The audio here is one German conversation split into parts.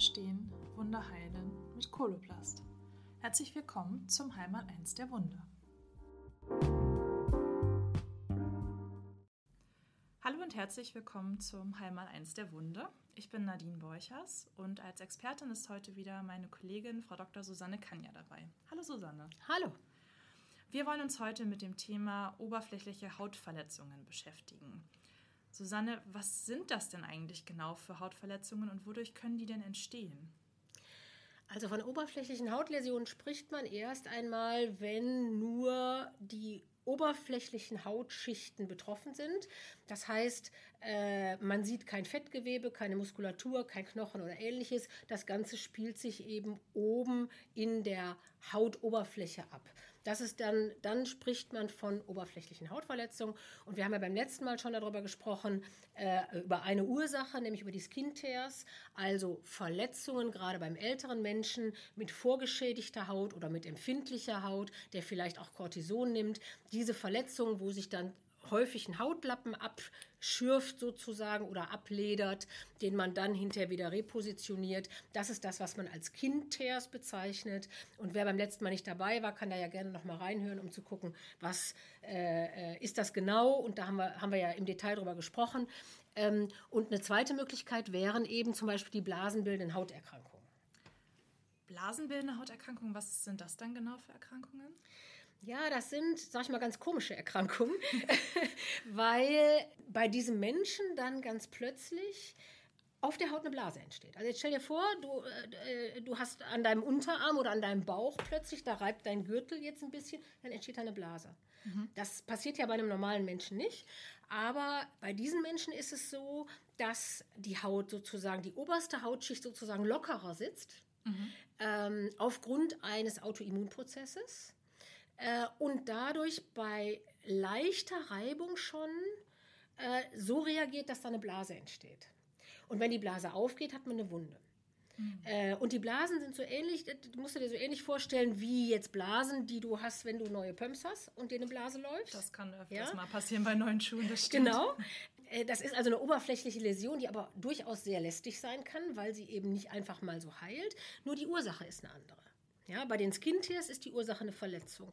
verstehen, Wunder heilen mit Koloplast. Herzlich willkommen zum Heimat 1 der Wunder. Hallo und herzlich willkommen zum Heimat 1 der Wunder. Ich bin Nadine Borchers und als Expertin ist heute wieder meine Kollegin Frau Dr. Susanne Kanja dabei. Hallo Susanne. Hallo. Wir wollen uns heute mit dem Thema oberflächliche Hautverletzungen beschäftigen. Susanne, was sind das denn eigentlich genau für Hautverletzungen und wodurch können die denn entstehen? Also von oberflächlichen Hautläsionen spricht man erst einmal, wenn nur die oberflächlichen Hautschichten betroffen sind. Das heißt, äh, man sieht kein Fettgewebe, keine Muskulatur, kein Knochen oder ähnliches. Das Ganze spielt sich eben oben in der Hautoberfläche ab. Das ist dann, dann spricht man von oberflächlichen Hautverletzungen. Und wir haben ja beim letzten Mal schon darüber gesprochen, äh, über eine Ursache, nämlich über die Skin Tears, also Verletzungen gerade beim älteren Menschen mit vorgeschädigter Haut oder mit empfindlicher Haut, der vielleicht auch Cortison nimmt. Diese Verletzungen, wo sich dann häufig einen Hautlappen abschürft sozusagen oder abledert, den man dann hinterher wieder repositioniert. Das ist das, was man als Kindteers bezeichnet. Und wer beim letzten Mal nicht dabei war, kann da ja gerne noch mal reinhören, um zu gucken, was äh, ist das genau. Und da haben wir, haben wir ja im Detail drüber gesprochen. Ähm, und eine zweite Möglichkeit wären eben zum Beispiel die blasenbildenden Hauterkrankungen. Blasenbildende Hauterkrankungen, was sind das dann genau für Erkrankungen? Ja, das sind, sag ich mal, ganz komische Erkrankungen, weil bei diesem Menschen dann ganz plötzlich auf der Haut eine Blase entsteht. Also jetzt stell dir vor, du, äh, du hast an deinem Unterarm oder an deinem Bauch plötzlich, da reibt dein Gürtel jetzt ein bisschen, dann entsteht eine Blase. Mhm. Das passiert ja bei einem normalen Menschen nicht. Aber bei diesen Menschen ist es so, dass die Haut sozusagen, die oberste Hautschicht sozusagen lockerer sitzt, mhm. ähm, aufgrund eines Autoimmunprozesses äh, und dadurch bei leichter Reibung schon äh, so reagiert, dass da eine Blase entsteht. Und wenn die Blase aufgeht, hat man eine Wunde. Mhm. Äh, und die Blasen sind so ähnlich, das musst du dir so ähnlich vorstellen wie jetzt Blasen, die du hast, wenn du neue Pumps hast und dir eine Blase läuft. Das kann öfters ja? mal passieren bei neuen Schuhen, das stimmt. Genau. Äh, das ist also eine oberflächliche Läsion, die aber durchaus sehr lästig sein kann, weil sie eben nicht einfach mal so heilt. Nur die Ursache ist eine andere. Ja, bei den Skin Tears ist die Ursache eine Verletzung.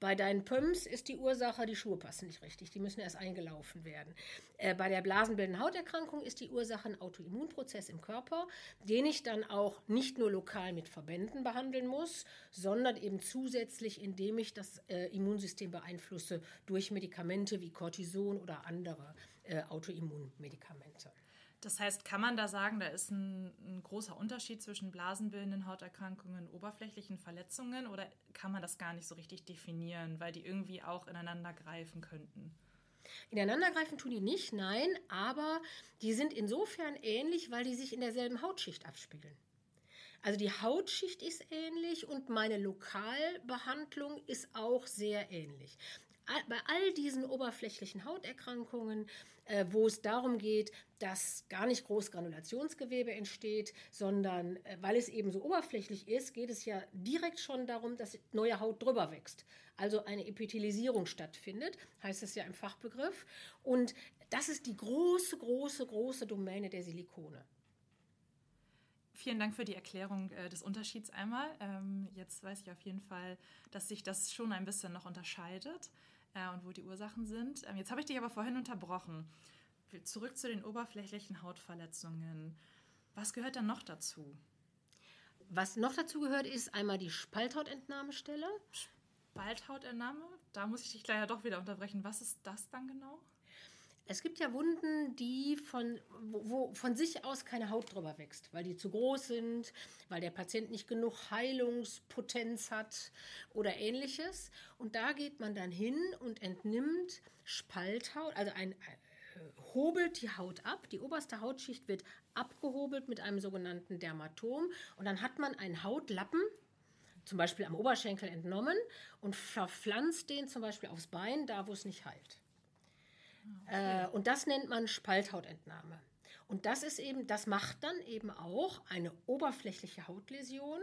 Bei deinen Pumps ist die Ursache, die Schuhe passen nicht richtig, die müssen erst eingelaufen werden. Äh, bei der blasenbildenden Hauterkrankung ist die Ursache ein Autoimmunprozess im Körper, den ich dann auch nicht nur lokal mit Verbänden behandeln muss, sondern eben zusätzlich, indem ich das äh, Immunsystem beeinflusse durch Medikamente wie Cortison oder andere äh, Autoimmunmedikamente. Das heißt, kann man da sagen, da ist ein, ein, großer Unterschied zwischen blasenbildenden Hauterkrankungen und oberflächlichen Verletzungen oder kann man das gar nicht so richtig definieren, weil die irgendwie auch ineinander greifen könnten? Ineinander greifen tun die nicht, nein, aber die sind insofern ähnlich, weil die sich in derselben Hautschicht abspiegeln. Also die Hautschicht ist ähnlich und meine Lokalbehandlung ist auch sehr ähnlich bei all diesen oberflächlichen Hauterkrankungen, äh, wo es darum geht, dass gar nicht groß Granulationsgewebe entsteht, sondern äh, weil es eben so oberflächlich ist, geht es ja direkt schon darum, dass neue Haut drüber wächst. Also eine Epithelisierung stattfindet, heißt es ja im Fachbegriff. Und das ist die große, große, große Domäne der Silikone. Vielen Dank für die Erklärung äh, des Unterschieds einmal. Ähm, jetzt weiß ich auf jeden Fall, dass sich das schon ein bisschen noch unterscheidet äh, und wo die Ursachen sind. Ähm, jetzt habe ich dich aber vorhin unterbrochen. Zurück zu den oberflächlichen Hautverletzungen. Was gehört dann noch dazu? Was noch dazu gehört, ist einmal die Spalthautentnahmestelle. Spalthautentnahme? Da muss ich dich ja doch wieder unterbrechen. Was ist das dann genau? Es gibt ja Wunden, die von, wo, wo, von sich aus keine Haut drüber wächst, weil die zu groß sind, weil der Patient nicht genug Heilungspotenz hat oder ähnliches. Und da geht man dann hin und entnimmt Spalthaut, also ein, äh, hobelt die Haut ab. Die oberste Hautschicht wird abgehobelt mit einem sogenannten Dermatom. Und dann hat man einen Hautlappen, zum Beispiel am Oberschenkel entnommen und verpflanzt den zum Beispiel aufs Bein, da wo es nicht heilt. Okay. Äh, und das nennt man Spalthautentnahme. Und das ist eben, das macht dann eben auch eine oberflächliche Hautläsion.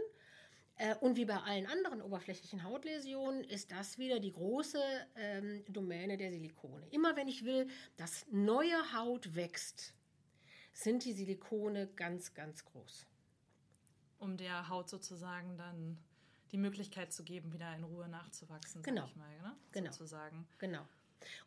Äh, und wie bei allen anderen oberflächlichen Hautläsionen ist das wieder die große ähm, Domäne der Silikone. Immer wenn ich will, dass neue Haut wächst, sind die Silikone ganz, ganz groß. um der Haut sozusagen dann die Möglichkeit zu geben, wieder in Ruhe nachzuwachsen, genau. ich mal, ne? genau. sozusagen. Genau.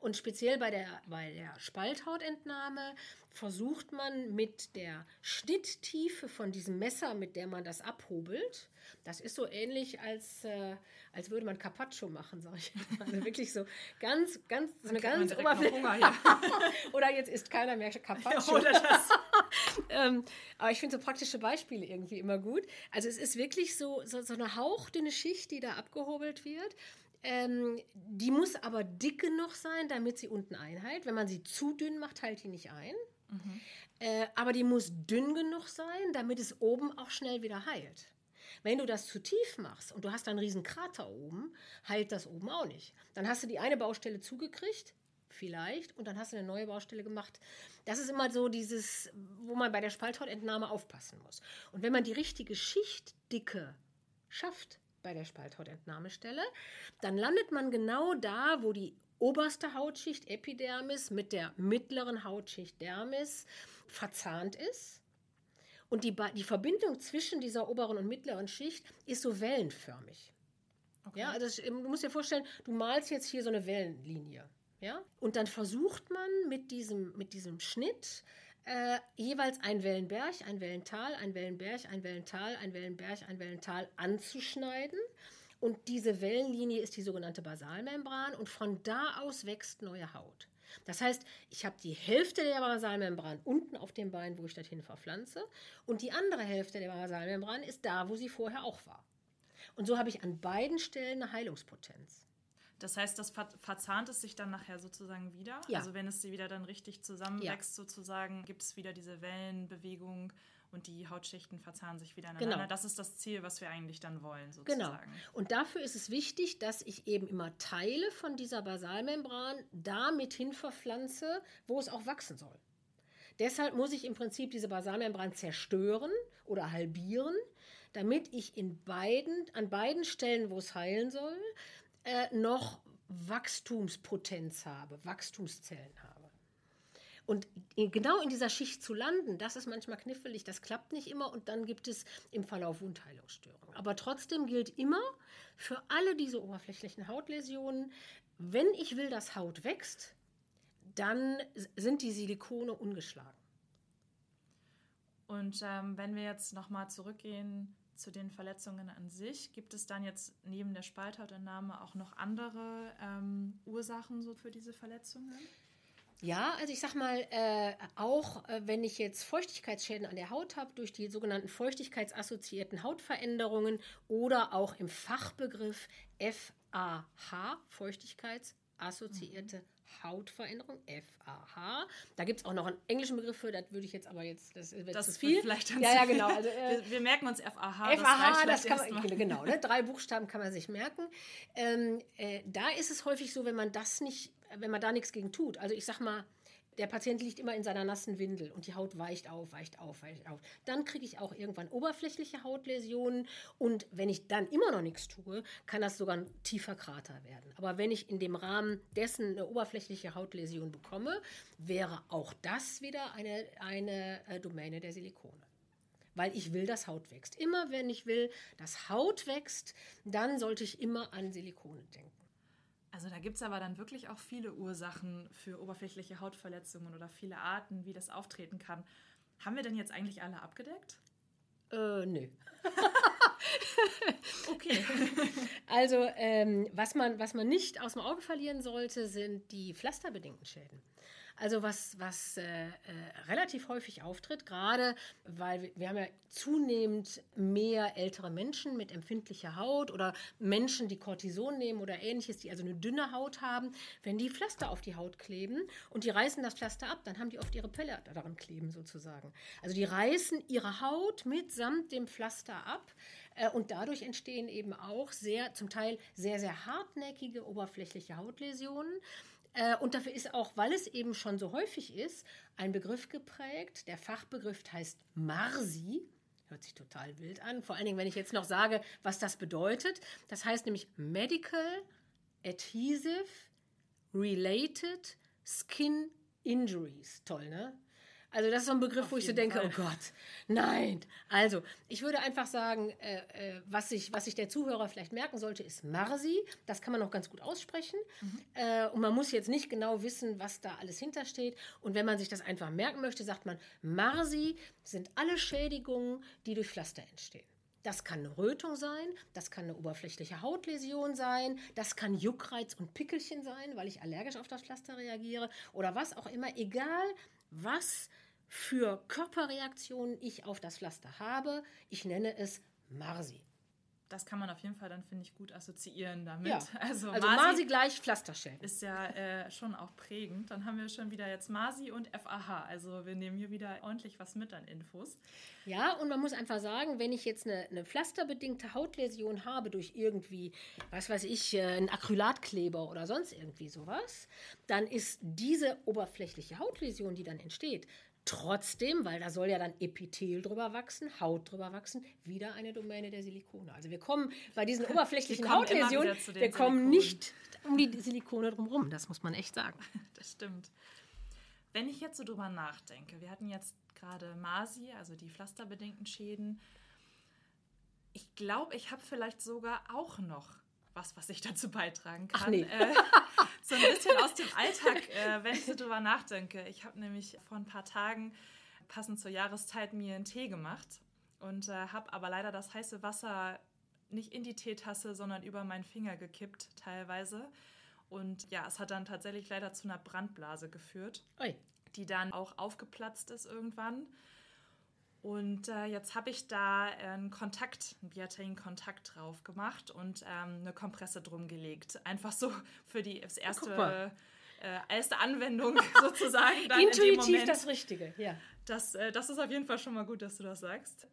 Und speziell bei der, bei der Spalthautentnahme versucht man mit der Schnitttiefe von diesem Messer, mit der man das abhobelt, das ist so ähnlich, als, äh, als würde man Carpaccio machen, sage ich. Also wirklich so ganz, ganz, so eine ganz Oberfläche. Ja. Oder jetzt isst keiner mehr Carpaccio. Das. ähm, aber ich finde so praktische Beispiele irgendwie immer gut. Also es ist wirklich so, so, so eine hauchdünne Schicht, die da abgehobelt wird. Ähm, die muss aber dick genug sein, damit sie unten einheilt. Wenn man sie zu dünn macht, heilt die nicht ein. Mhm. Äh, aber die muss dünn genug sein, damit es oben auch schnell wieder heilt. Wenn du das zu tief machst und du hast einen riesen Krater oben, heilt das oben auch nicht. Dann hast du die eine Baustelle zugekriegt, vielleicht, und dann hast du eine neue Baustelle gemacht. Das ist immer so dieses, wo man bei der Spalthautentnahme aufpassen muss. Und wenn man die richtige Schichtdicke schafft bei der Spalthautentnahmestelle, dann landet man genau da, wo die oberste Hautschicht Epidermis mit der mittleren Hautschicht Dermis verzahnt ist. Und die, die Verbindung zwischen dieser oberen und mittleren Schicht ist so wellenförmig. Okay. Ja, also du musst dir vorstellen, du malst jetzt hier so eine Wellenlinie. Ja? Und dann versucht man mit diesem, mit diesem Schnitt äh, jeweils ein Wellenberg, ein Wellental, ein Wellenberg, ein Wellental, ein Wellenberg, ein Wellental anzuschneiden. Und diese Wellenlinie ist die sogenannte Basalmembran und von da aus wächst neue Haut. Das heißt, ich habe die Hälfte der Basalmembran unten auf dem Bein, wo ich dorthin verpflanze, und die andere Hälfte der Basalmembran ist da, wo sie vorher auch war. Und so habe ich an beiden Stellen eine Heilungspotenz. Das heißt, das verzahnt es sich dann nachher sozusagen wieder? Ja. Also wenn es sie wieder dann richtig zusammenwächst ja. sozusagen, gibt es wieder diese Wellenbewegung und die Hautschichten verzahnen sich wieder ineinander. Genau. Das ist das Ziel, was wir eigentlich dann wollen, sozusagen. Genau. Und dafür ist es wichtig, dass ich eben immer Teile von dieser Basalmembran damit hin verpflanze, wo es auch wachsen soll. Deshalb muss ich im Prinzip diese Basalmembran zerstören oder halbieren, damit ich in beiden, an beiden Stellen, wo es heilen soll, äh, noch Wachstumspotenz habe, Wachstumszellen habe. Und genau in dieser Schicht zu landen, das ist manchmal knifflig, das klappt nicht immer und dann gibt es im Verlauf Wundheilungsstörungen. Aber trotzdem gilt immer für alle diese oberflächlichen Hautläsionen, wenn ich will, dass Haut wächst, dann sind die Silikone ungeschlagen. Und ähm, wenn wir jetzt nochmal zurückgehen zu den Verletzungen an sich, gibt es dann jetzt neben der Spalthautentnahme auch noch andere ähm, Ursachen so für diese Verletzungen? Ja, also ich sag mal, äh, auch äh, wenn ich jetzt Feuchtigkeitsschäden an der Haut habe durch die sogenannten feuchtigkeitsassoziierten Hautveränderungen oder auch im Fachbegriff FAH, feuchtigkeitsassoziierte mhm. Hautveränderung, FAH. Da gibt es auch noch einen englischen Begriff für, das würde ich jetzt aber jetzt, das wird das zu viel. Vielleicht dann ja, ja, genau. Also, äh, wir, wir, merken uns FAH. FAH, das, das kann man, genau, ne? drei Buchstaben kann man sich merken. Ähm, äh, da ist es häufig so, wenn man das nicht wenn man da nichts gegen tut. Also ich sag mal, der Patient liegt immer in seiner nassen Windel und die Haut weicht auf, weicht auf, weicht auf. Dann kriege ich auch irgendwann oberflächliche Hautläsionen und wenn ich dann immer noch nichts tue, kann das sogar ein tiefer Krater werden. Aber wenn ich in dem Rahmen dessen eine oberflächliche Hautläsion bekomme, wäre auch das wieder eine, eine äh, Domäne der Silikone. Weil ich will, dass Haut wächst. Immer wenn ich will, dass Haut wächst, dann sollte ich immer an Silikone denken. Also da gibt es aber dann wirklich auch viele Ursachen für oberflächliche Hautverletzungen oder viele Arten, wie das auftreten kann. Haben wir denn jetzt eigentlich alle abgedeckt? Äh, nö. okay. Also ähm, was, man, was man nicht aus dem Auge verlieren sollte, sind die pflasterbedingten Schäden. Also was, was äh, äh, relativ häufig auftritt, gerade weil wir, wir, haben ja zunehmend mehr ältere Menschen mit empfindlicher Haut oder Menschen, die Cortison nehmen oder ähnliches, die also eine dünne Haut haben. Wenn die Pflaster auf die Haut kleben und die reißen das Pflaster ab, dann haben die oft ihre Pelle daran kleben sozusagen. Also die reißen ihre Haut mitsamt dem Pflaster ab äh, und dadurch entstehen eben auch sehr, zum Teil sehr, sehr hartnäckige oberflächliche Hautläsionen. Äh, und dafür ist auch, weil es eben schon so häufig ist, ein Begriff geprägt. Der Fachbegriff heißt Marsi. Hört sich total wild an. Vor allen Dingen, wenn ich jetzt noch sage, was das bedeutet. Das heißt nämlich Medical Adhesive Related Skin Injuries. Toll, ne? Also das ist so ein Begriff, Auf wo ich so denke, Fall. oh Gott, nein. Also ich würde einfach sagen, äh, äh, was, sich, was sich der Zuhörer vielleicht merken sollte, ist Marsi. Das kann man noch ganz gut aussprechen. Äh, und man muss jetzt nicht genau wissen, was da alles hintersteht. Und wenn man sich das einfach merken möchte, sagt man, Marsi sind alle Schädigungen, die durch Pflaster entstehen. Das kann eine Rötung sein, das kann eine oberflächliche Hautläsion sein, das kann Juckreiz und Pickelchen sein, weil ich allergisch auf das Pflaster reagiere oder was auch immer. Egal, was für Körperreaktionen ich auf das Pflaster habe, ich nenne es Marsi. Das kann man auf jeden Fall dann, finde ich, gut assoziieren damit. Ja. Also, Also Masi Marsi gleich Pflasterschäden. ist ja äh, schon auch prägend. Dann haben wir schon wieder jetzt Masi und FAH. Also wir nehmen hier wieder ordentlich was mit an Infos. Ja, und man muss einfach sagen, wenn ich jetzt eine, eine pflasterbedingte Hautläsion habe durch irgendwie, was weiß ich, äh, einen Acrylatkleber oder sonst irgendwie sowas, dann ist diese oberflächliche Hautläsion, die dann entsteht, trotzdem, weil da soll ja dann Epithel drüber wachsen, Haut drüber wachsen, wieder eine Domäne der Silikone. Also wir kommen bei diesen oberflächlichen kommen Hautläsionen, wir kommen Silikonen. nicht um die Silikone drumherum, das muss man echt sagen. Das stimmt. Wenn ich jetzt so drüber nachdenke, wir hatten jetzt gerade Masi, also die pflasterbedingten Schäden. Ich glaube, ich habe vielleicht sogar auch noch was, was ich dazu beitragen kann. Nee. Äh, so ein bisschen aus dem Alltag, äh, wenn ich so drüber nachdenke. Ich habe nämlich vor ein paar Tagen, passend zur Jahreszeit, mir einen Tee gemacht und äh, habe aber leider das heiße Wasser nicht in die Teetasse, sondern über meinen Finger gekippt teilweise. Und ja, es hat dann tatsächlich leider zu einer Brandblase geführt, Ui. die dann auch aufgeplatzt ist irgendwann. Und äh, jetzt habe ich da einen Kontakt, einen Biatain-Kontakt drauf gemacht und ähm, eine Kompresse drum gelegt. Einfach so für die das guck erste, äh, erste Anwendung sozusagen. In Intuitiv Moment. das Richtige, ja. Das, äh, das ist auf jeden Fall schon mal gut, dass du das sagst.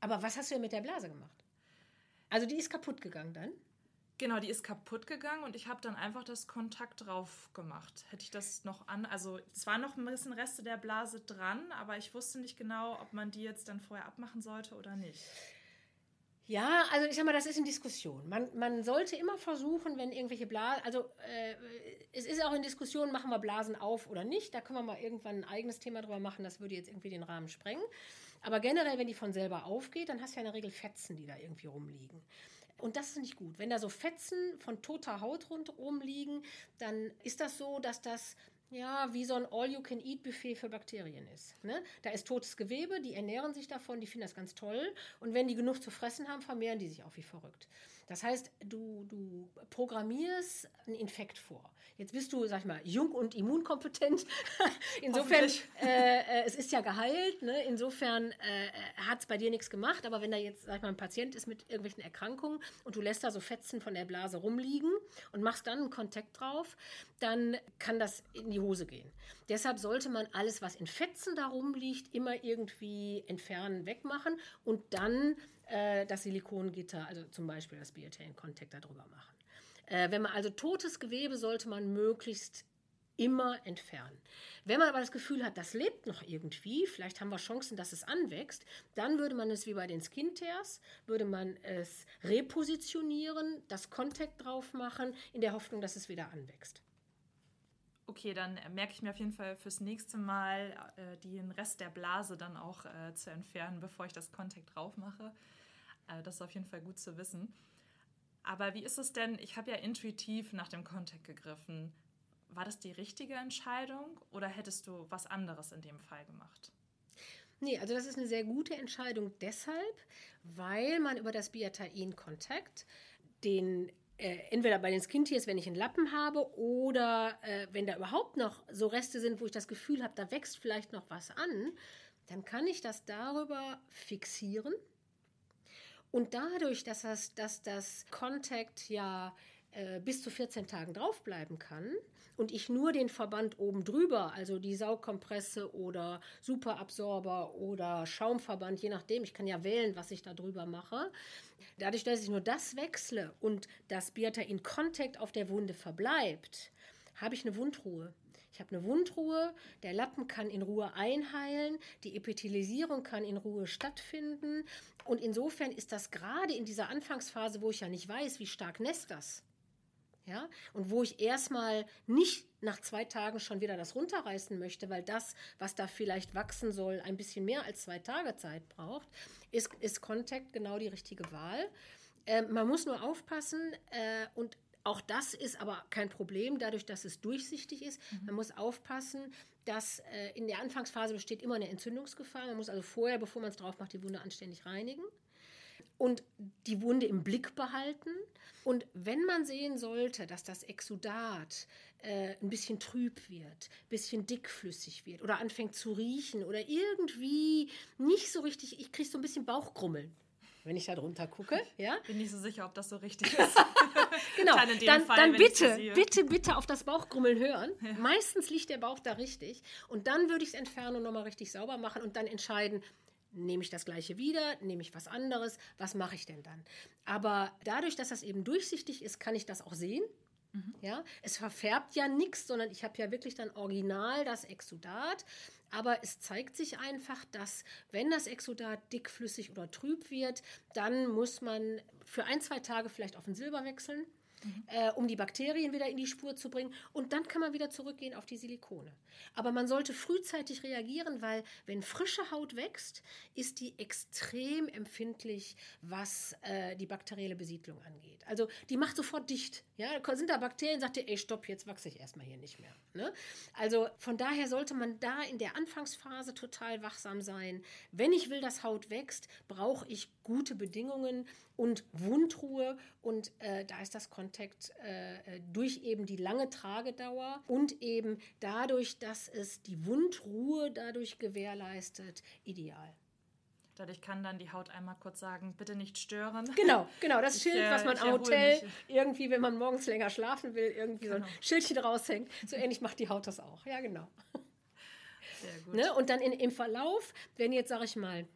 Aber was hast du denn mit der Blase gemacht? Also die ist kaputt gegangen dann? Genau, die ist kaputt gegangen und ich habe dann einfach das Kontakt drauf gemacht. Hätte ich das noch an, also es waren noch ein bisschen Reste der Blase dran, aber ich wusste nicht genau, ob man die jetzt dann vorher abmachen sollte oder nicht. Ja, also ich sag mal, das ist in Diskussion. Man, man sollte immer versuchen, wenn irgendwelche Blasen, also äh, es ist auch in Diskussion, machen wir Blasen auf oder nicht. Da können wir mal irgendwann ein eigenes Thema drüber machen, das würde jetzt irgendwie den Rahmen sprengen. Aber generell, wenn die von selber aufgeht, dann hast du ja in der Regel Fetzen, die da irgendwie rumliegen. Und das ist nicht gut. Wenn da so Fetzen von toter Haut rundherum liegen, dann ist das so, dass das ja, wie so ein All-You-Can-Eat-Buffet für Bakterien ist. Ne? Da ist totes Gewebe, die ernähren sich davon, die finden das ganz toll. Und wenn die genug zu fressen haben, vermehren die sich auch wie verrückt. Das heißt, du, du programmierst einen Infekt vor. Jetzt bist du, sag ich mal, jung und immunkompetent. Insofern, äh, äh, es ist ja geheilt. Ne? Insofern äh, hat es bei dir nichts gemacht. Aber wenn da jetzt, sag ich mal, ein Patient ist mit irgendwelchen Erkrankungen und du lässt da so Fetzen von der Blase rumliegen und machst dann einen Kontakt drauf, dann kann das in die Hose gehen. Deshalb sollte man alles, was in Fetzen da rumliegt, immer irgendwie entfernen, wegmachen und dann äh, das Silikongitter, also zum Beispiel das Biatain-Contact darüber machen. Äh, wenn man also totes Gewebe sollte man möglichst immer entfernen. Wenn man aber das Gefühl hat, das lebt noch irgendwie, vielleicht haben wir Chancen, dass es anwächst, dann würde man es wie bei den Skin Tears, würde man es repositionieren, das Contact drauf machen, in der Hoffnung, dass es wieder anwächst. Okay, dann merke ich mir auf jeden Fall fürs nächste Mal, äh, den Rest der Blase dann auch äh, zu entfernen, bevor ich das Kontakt drauf mache. Äh, das ist auf jeden Fall gut zu wissen. Aber wie ist es denn? Ich habe ja intuitiv nach dem Kontakt gegriffen. War das die richtige Entscheidung oder hättest du was anderes in dem Fall gemacht? Nee, also das ist eine sehr gute Entscheidung deshalb, weil man über das Biatain-Kontakt den äh, entweder bei den Skin Tears, wenn ich einen Lappen habe, oder äh, wenn da überhaupt noch so Reste sind, wo ich das Gefühl habe, da wächst vielleicht noch was an, dann kann ich das darüber fixieren. Und dadurch, dass das, dass das Contact ja äh, bis zu 14 Tagen draufbleiben kann und ich nur den Verband oben drüber, also die Saugkompresse oder Superabsorber oder Schaumverband, je nachdem, ich kann ja wählen, was ich da drüber mache. Dadurch, dass ich nur das wechsle und das Biatain Contact auf der Wunde verbleibt, habe ich eine Wundruhe. Ich habe eine Wundruhe, der Lappen kann in Ruhe einheilen, die Epithelisierung kann in Ruhe stattfinden. Und insofern ist das gerade in dieser Anfangsphase, wo ich ja nicht weiß, wie stark nässt das, Ja, und wo ich erstmal nicht nach zwei Tagen schon wieder das runterreißen möchte, weil das, was da vielleicht wachsen soll, ein bisschen mehr als zwei Tage Zeit braucht, ist, ist Contact genau die richtige Wahl. Äh, man muss nur aufpassen äh, und auch das ist aber kein Problem, dadurch, dass es durchsichtig ist. Mhm. Man muss aufpassen, dass äh, in der Anfangsphase besteht immer eine Entzündungsgefahr. Man muss also vorher, bevor man es drauf macht, die Wunde anständig reinigen und die Wunde im Blick behalten. Und wenn man sehen sollte, dass das Exudat äh, ein bisschen trüb wird, ein bisschen dickflüssig wird oder anfängt zu riechen oder irgendwie nicht so richtig, ich kriege so ein bisschen Bauchgrummeln wenn ich da drunter gucke. Ja? Bin nicht so sicher, ob das so richtig ist. genau, dann, Fall, dann bitte, bitte, bitte auf das Bauchgrummeln hören. Ja. Meistens liegt der Bauch da richtig. Und dann würde ich es entfernen und nochmal richtig sauber machen und dann entscheiden, nehme ich das gleiche wieder, nehme ich was anderes, was mache ich denn dann? Aber dadurch, dass das eben durchsichtig ist, kann ich das auch sehen. Mhm. Ja, es verfärbt ja nichts, sondern ich habe ja wirklich dann original das Exudat. Aber es zeigt sich einfach, dass wenn das Exudat dickflüssig oder trüb wird, dann muss man für ein, zwei Tage vielleicht auf den Silber wechseln mhm. äh, um die Bakterien wieder in die Spur zu bringen. Und dann kann man wieder zurückgehen auf die Silikone. Aber man sollte frühzeitig reagieren, weil wenn frische Haut wächst, ist die extrem empfindlich, was äh, die bakterielle Besiedlung angeht. Also die macht sofort dicht. Ja, sind da Bakterien, sagt ihr, ey, stopp, jetzt wachse ich erstmal hier nicht mehr. Ne? Also von daher sollte man da in der Anfangsphase total wachsam sein. Wenn ich will, dass Haut wächst, brauche ich gute Bedingungen und Wundruhe. Und äh, da ist das Kontakt äh, durch eben die lange Tragedauer und eben dadurch, dass es die Wundruhe dadurch gewährleistet, ideal. Dadurch kann dann die Haut einmal kurz sagen, bitte nicht stören. Genau, genau, das ich, Schild, äh, was man am Hotel mich. irgendwie, wenn man morgens länger schlafen will, irgendwie genau. so ein genau. Schildchen raushängt. So ähnlich macht die Haut das auch. Ja, genau. Ne? Und dann in, im Verlauf, wenn jetzt, sage ich mal,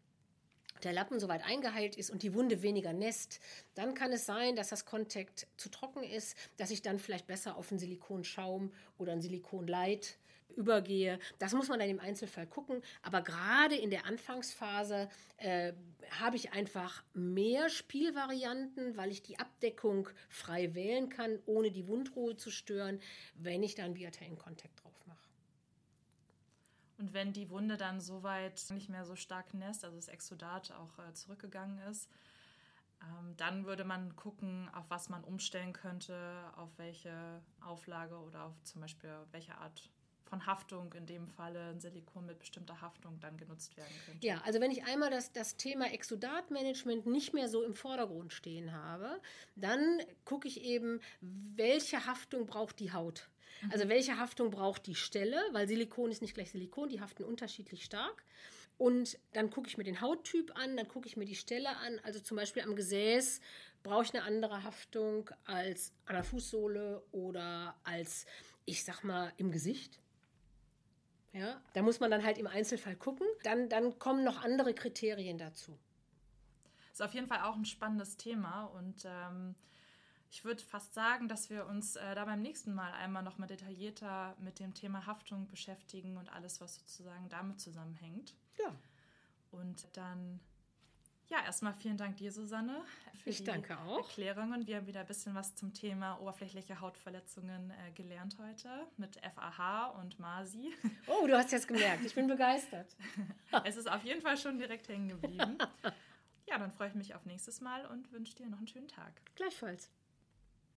der Lappen soweit eingeheilt ist und die Wunde weniger nässt, dann kann es sein, dass das Kontakt zu trocken ist, dass ich dann vielleicht besser auf einen Silikonschaum oder ein Silikonlight übergehe. Das muss man dann im Einzelfall gucken. Aber gerade in der Anfangsphase äh, habe ich einfach mehr Spielvarianten, weil ich die Abdeckung frei wählen kann, ohne die Wundruhe zu stören, wenn ich dann mache. Und wenn die Wunde dann soweit nicht mehr so stark nässt, also das Exudat auch äh, zurückgegangen ist, ähm, dann würde man gucken, auf was man umstellen könnte, auf welche Auflage oder auf zum Beispiel welche Art von Haftung, in dem Falle ein Silikon mit bestimmter Haftung dann genutzt werden könnte. Ja, also wenn ich einmal das, das Thema Exudatmanagement nicht mehr so im Vordergrund stehen habe, dann gucke ich eben, welche Haftung braucht die Haut. Mhm. Also welche Haftung braucht die Stelle, weil Silikon ist nicht gleich Silikon, die haften unterschiedlich stark. Und dann gucke ich mir den Hauttyp an, dann gucke ich mir die Stelle an. Also zum Beispiel am Gesäß brauche ich eine andere Haftung als an der Fußsohle oder als, ich sag mal, im Gesicht. Ja, da muss man dann halt im Einzelfall gucken. Dann, dann kommen noch andere Kriterien dazu. Ist auf jeden Fall auch ein spannendes Thema und ähm, ich würde fast sagen, dass wir uns äh, da beim nächsten Mal einmal noch mal detaillierter mit dem Thema Haftung beschäftigen und alles, was sozusagen damit zusammenhängt. Ja. Und dann ja, erstmal vielen Dank dir, Susanne, für ich die Erklärungen. Wir haben wieder ein bisschen was zum Thema oberflächliche Hautverletzungen äh, gelernt heute mit FAH und MASI. Oh, du hast jetzt gemerkt, ich bin begeistert. es ist auf jeden Fall schon direkt hängen geblieben. Ja, dann freue ich mich auf nächstes Mal und wünsche dir noch einen schönen Tag. Gleichfalls.